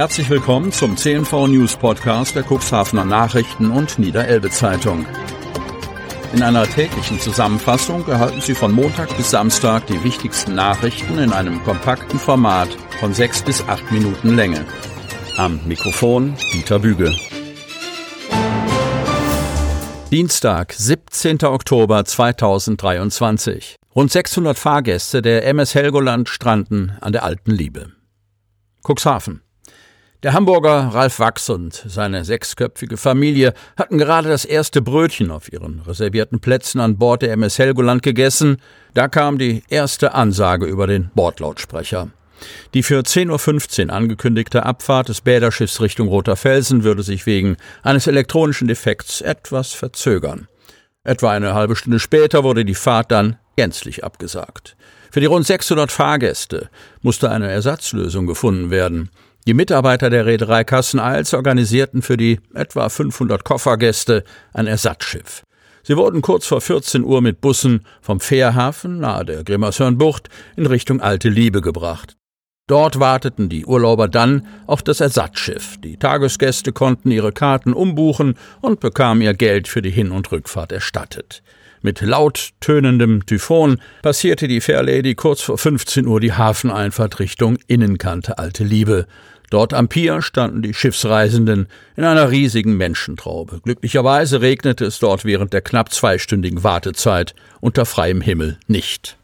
Herzlich willkommen zum CNV News Podcast der Cuxhavener Nachrichten und Niederelbe Zeitung. In einer täglichen Zusammenfassung erhalten Sie von Montag bis Samstag die wichtigsten Nachrichten in einem kompakten Format von sechs bis acht Minuten Länge. Am Mikrofon Dieter Büge. Dienstag, 17. Oktober 2023. Rund 600 Fahrgäste der MS Helgoland stranden an der Alten Liebe. Cuxhaven. Der Hamburger Ralf Wachs und seine sechsköpfige Familie hatten gerade das erste Brötchen auf ihren reservierten Plätzen an Bord der MS Helgoland gegessen. Da kam die erste Ansage über den Bordlautsprecher. Die für 10.15 Uhr angekündigte Abfahrt des Bäderschiffs Richtung Roter Felsen würde sich wegen eines elektronischen Defekts etwas verzögern. Etwa eine halbe Stunde später wurde die Fahrt dann gänzlich abgesagt. Für die rund 600 Fahrgäste musste eine Ersatzlösung gefunden werden. Die Mitarbeiter der Reederei Kassen-Eils organisierten für die etwa 500 Koffergäste ein Ersatzschiff. Sie wurden kurz vor 14 Uhr mit Bussen vom Fährhafen nahe der Grimmershörnbucht in Richtung Alte Liebe gebracht. Dort warteten die Urlauber dann auf das Ersatzschiff. Die Tagesgäste konnten ihre Karten umbuchen und bekamen ihr Geld für die Hin- und Rückfahrt erstattet. Mit laut tönendem Typhon passierte die Fairlady kurz vor 15 Uhr die Hafeneinfahrt Richtung Innenkante Alte Liebe. Dort am Pier standen die Schiffsreisenden in einer riesigen Menschentraube. Glücklicherweise regnete es dort während der knapp zweistündigen Wartezeit unter freiem Himmel nicht.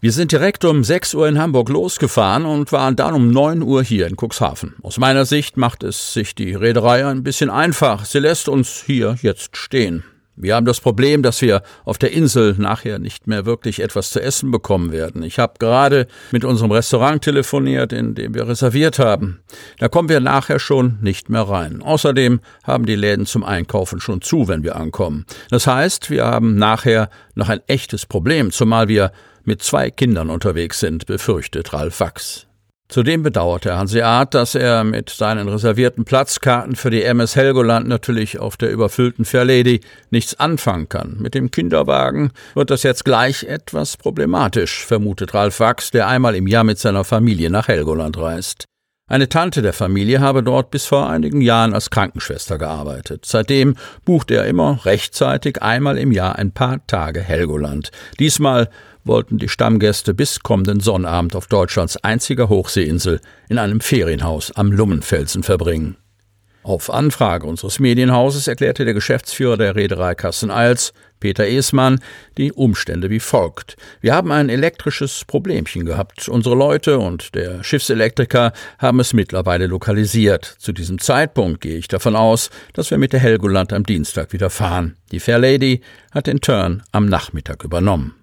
Wir sind direkt um 6 Uhr in Hamburg losgefahren und waren dann um 9 Uhr hier in Cuxhaven. Aus meiner Sicht macht es sich die Reederei ein bisschen einfach. Sie lässt uns hier jetzt stehen. Wir haben das Problem, dass wir auf der Insel nachher nicht mehr wirklich etwas zu essen bekommen werden. Ich habe gerade mit unserem Restaurant telefoniert, in dem wir reserviert haben. Da kommen wir nachher schon nicht mehr rein. Außerdem haben die Läden zum Einkaufen schon zu, wenn wir ankommen. Das heißt, wir haben nachher noch ein echtes Problem, zumal wir mit zwei Kindern unterwegs sind, befürchtet Ralf Wachs. Zudem bedauerte Hanseat, dass er mit seinen reservierten Platzkarten für die MS Helgoland natürlich auf der überfüllten Fairlady nichts anfangen kann. Mit dem Kinderwagen wird das jetzt gleich etwas problematisch, vermutet Ralf Wachs, der einmal im Jahr mit seiner Familie nach Helgoland reist. Eine Tante der Familie habe dort bis vor einigen Jahren als Krankenschwester gearbeitet. Seitdem bucht er immer rechtzeitig einmal im Jahr ein paar Tage Helgoland. Diesmal wollten die Stammgäste bis kommenden Sonnabend auf Deutschlands einziger Hochseeinsel in einem Ferienhaus am Lummenfelsen verbringen. Auf Anfrage unseres Medienhauses erklärte der Geschäftsführer der Reederei Kassen-Eils, Peter Esmann, die Umstände wie folgt. Wir haben ein elektrisches Problemchen gehabt. Unsere Leute und der Schiffselektriker haben es mittlerweile lokalisiert. Zu diesem Zeitpunkt gehe ich davon aus, dass wir mit der Helgoland am Dienstag wieder fahren. Die Fair Lady hat den Turn am Nachmittag übernommen.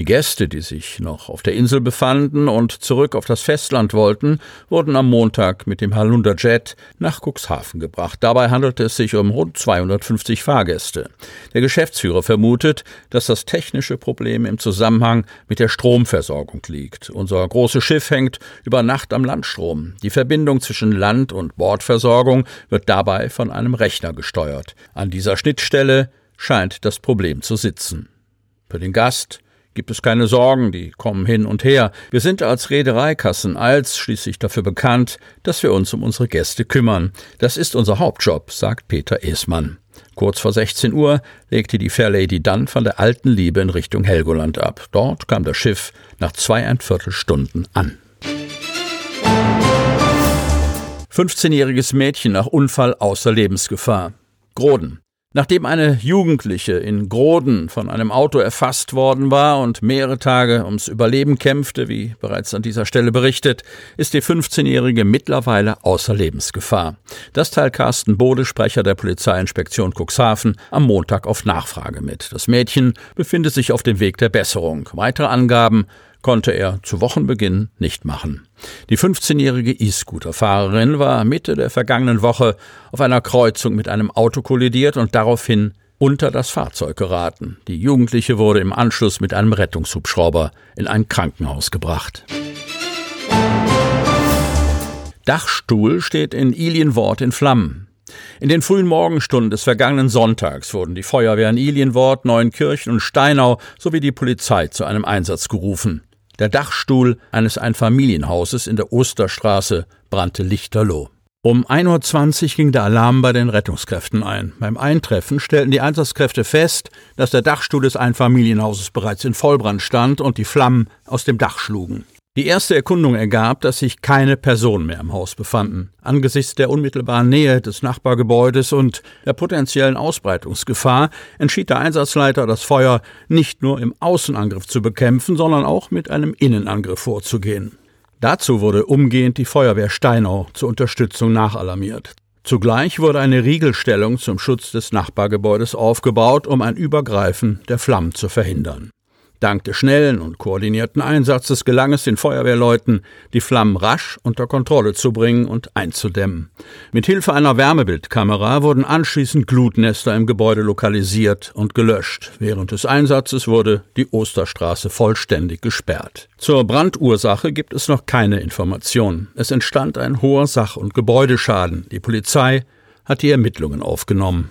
Die Gäste, die sich noch auf der Insel befanden und zurück auf das Festland wollten, wurden am Montag mit dem Halunder Jet nach Cuxhaven gebracht. Dabei handelte es sich um rund 250 Fahrgäste. Der Geschäftsführer vermutet, dass das technische Problem im Zusammenhang mit der Stromversorgung liegt. Unser großes Schiff hängt über Nacht am Landstrom. Die Verbindung zwischen Land- und Bordversorgung wird dabei von einem Rechner gesteuert. An dieser Schnittstelle scheint das Problem zu sitzen. Für den Gast gibt es keine Sorgen, die kommen hin und her. Wir sind als Reedereikassen als schließlich dafür bekannt, dass wir uns um unsere Gäste kümmern. Das ist unser Hauptjob, sagt Peter Esmann. Kurz vor 16 Uhr legte die Fairlady dann von der alten Liebe in Richtung Helgoland ab. Dort kam das Schiff nach zweieinviertel Stunden an. 15-jähriges Mädchen nach Unfall außer Lebensgefahr. Groden. Nachdem eine Jugendliche in Groden von einem Auto erfasst worden war und mehrere Tage ums Überleben kämpfte, wie bereits an dieser Stelle berichtet, ist die 15-Jährige mittlerweile außer Lebensgefahr. Das teilt Carsten Bode, Sprecher der Polizeiinspektion Cuxhaven, am Montag auf Nachfrage mit. Das Mädchen befindet sich auf dem Weg der Besserung. Weitere Angaben konnte er zu Wochenbeginn nicht machen. Die 15-jährige E-Scooter-Fahrerin war Mitte der vergangenen Woche auf einer Kreuzung mit einem Auto kollidiert und daraufhin unter das Fahrzeug geraten. Die Jugendliche wurde im Anschluss mit einem Rettungshubschrauber in ein Krankenhaus gebracht. Dachstuhl steht in Ilienwort in Flammen. In den frühen Morgenstunden des vergangenen Sonntags wurden die Feuerwehren Ilienwort, Neuenkirchen und Steinau sowie die Polizei zu einem Einsatz gerufen. Der Dachstuhl eines Einfamilienhauses in der Osterstraße brannte lichterloh. Um 1.20 Uhr ging der Alarm bei den Rettungskräften ein. Beim Eintreffen stellten die Einsatzkräfte fest, dass der Dachstuhl des Einfamilienhauses bereits in Vollbrand stand und die Flammen aus dem Dach schlugen. Die erste Erkundung ergab, dass sich keine Personen mehr im Haus befanden. Angesichts der unmittelbaren Nähe des Nachbargebäudes und der potenziellen Ausbreitungsgefahr entschied der Einsatzleiter, das Feuer nicht nur im Außenangriff zu bekämpfen, sondern auch mit einem Innenangriff vorzugehen. Dazu wurde umgehend die Feuerwehr Steinau zur Unterstützung nachalarmiert. Zugleich wurde eine Riegelstellung zum Schutz des Nachbargebäudes aufgebaut, um ein Übergreifen der Flammen zu verhindern. Dank des schnellen und koordinierten Einsatzes gelang es den Feuerwehrleuten, die Flammen rasch unter Kontrolle zu bringen und einzudämmen. Mit Hilfe einer Wärmebildkamera wurden anschließend Glutnester im Gebäude lokalisiert und gelöscht. Während des Einsatzes wurde die Osterstraße vollständig gesperrt. Zur Brandursache gibt es noch keine Informationen. Es entstand ein hoher Sach- und Gebäudeschaden. Die Polizei hat die Ermittlungen aufgenommen.